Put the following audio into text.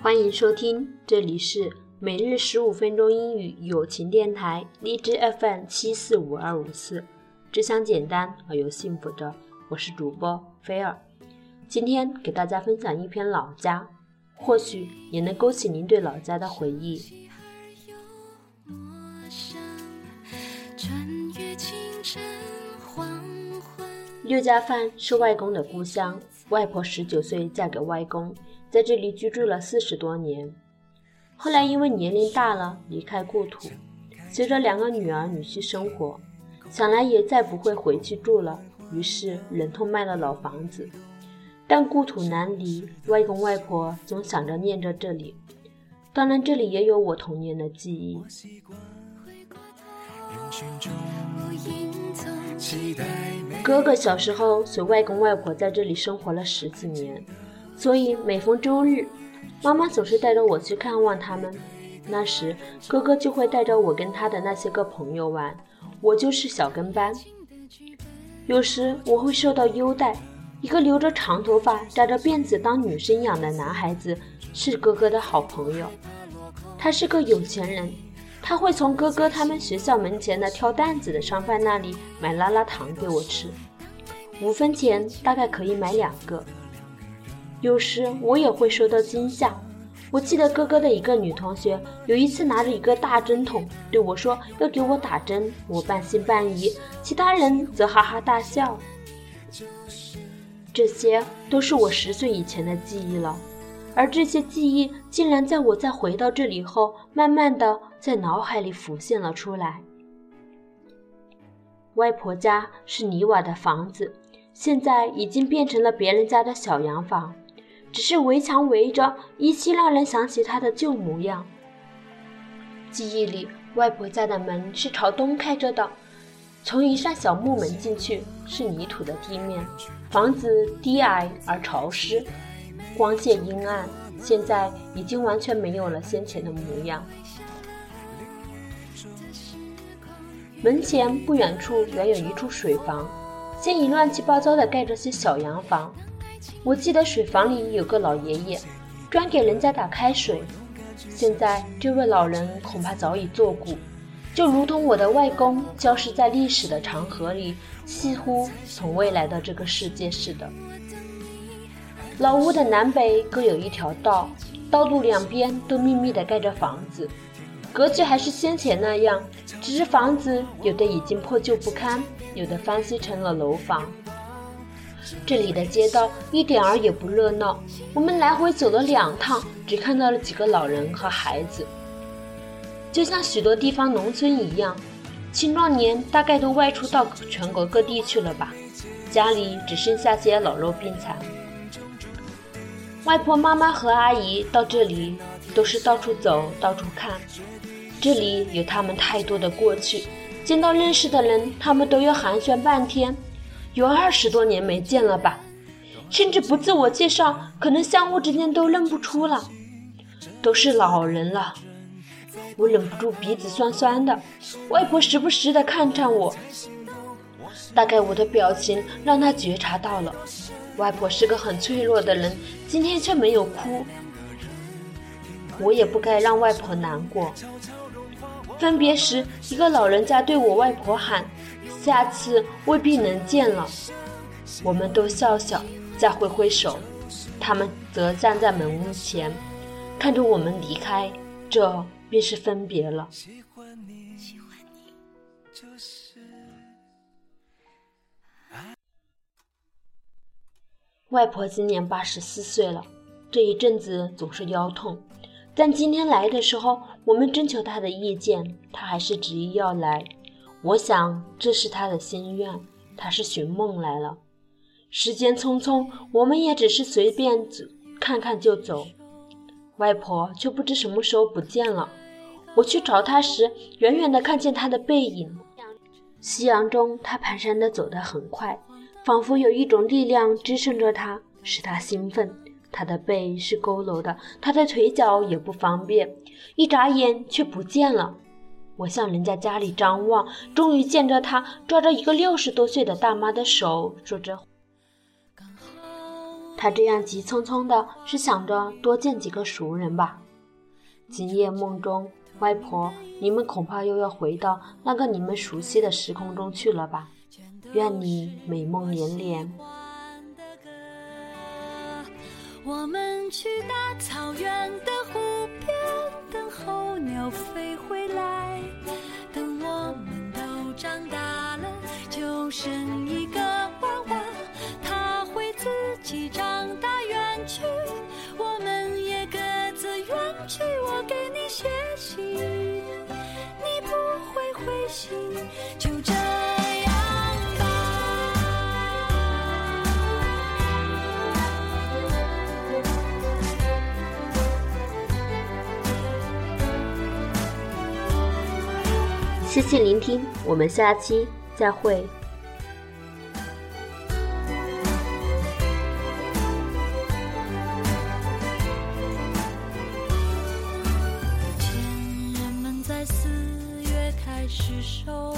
欢迎收听，这里是每日十五分钟英语友情电台，荔枝 FM 七四五二五四，只想简单而又幸福着。我是主播菲儿，今天给大家分享一篇老家，或许也能勾起您对老家的回忆。六家饭是外公的故乡，外婆十九岁嫁给外公，在这里居住了四十多年。后来因为年龄大了，离开故土，随着两个女儿女婿生活，想来也再不会回去住了，于是忍痛卖了老房子。但故土难离，外公外婆总想着念着这里。当然，这里也有我童年的记忆。哥哥小时候随外公外婆在这里生活了十几年，所以每逢周日，妈妈总是带着我去看望他们。那时，哥哥就会带着我跟他的那些个朋友玩，我就是小跟班。有时我会受到优待，一个留着长头发、扎着辫子当女生养的男孩子是哥哥的好朋友，他是个有钱人。他会从哥哥他们学校门前的挑担子的商贩那里买拉拉糖给我吃，五分钱大概可以买两个。有时我也会受到惊吓。我记得哥哥的一个女同学有一次拿着一个大针筒对我说要给我打针，我半信半疑，其他人则哈哈大笑。这些都是我十岁以前的记忆了。而这些记忆竟然在我再回到这里后，慢慢的在脑海里浮现了出来。外婆家是泥瓦的房子，现在已经变成了别人家的小洋房，只是围墙围着，依稀让人想起他的旧模样。记忆里，外婆家的门是朝东开着的，从一扇小木门进去是泥土的地面，房子低矮而潮湿。光线阴暗，现在已经完全没有了先前的模样。门前不远处原有一处水房，现已乱七八糟的盖着些小洋房。我记得水房里有个老爷爷，专给人家打开水。现在这位老人恐怕早已作古，就如同我的外公消失在历史的长河里，似乎从未来到这个世界似的。老屋的南北各有一条道，道路两边都密密地盖着房子，格局还是先前那样，只是房子有的已经破旧不堪，有的翻新成了楼房。这里的街道一点儿也不热闹，我们来回走了两趟，只看到了几个老人和孩子，就像许多地方农村一样，青壮年大概都外出到全国各地去了吧，家里只剩下些老弱病残。外婆、妈妈和阿姨到这里都是到处走、到处看。这里有他们太多的过去，见到认识的人，他们都要寒暄半天。有二十多年没见了吧？甚至不自我介绍，可能相互之间都认不出了。都是老人了，我忍不住鼻子酸酸的。外婆时不时的看看我，大概我的表情让她觉察到了。外婆是个很脆弱的人，今天却没有哭。我也不该让外婆难过。分别时，一个老人家对我外婆喊：“下次未必能见了。”我们都笑笑，再挥挥手，他们则站在门屋前，看着我们离开。这便是分别了。外婆今年八十四岁了，这一阵子总是腰痛，但今天来的时候，我们征求她的意见，她还是执意要来。我想这是他的心愿，他是寻梦来了。时间匆匆，我们也只是随便看看就走，外婆却不知什么时候不见了。我去找她时，远远的看见她的背影，夕阳中，她蹒跚的走得很快。仿佛有一种力量支撑着他，使他兴奋。他的背是佝偻的，他的腿脚也不方便。一眨眼却不见了。我向人家家里张望，终于见着他抓着一个六十多岁的大妈的手，说着：“他这样急匆匆的，是想着多见几个熟人吧。今夜梦中，外婆，你们恐怕又要回到那个你们熟悉的时空中去了吧？愿你美梦连连。我们去大草谢谢聆听，我们下期再会。前人们在四月开始收。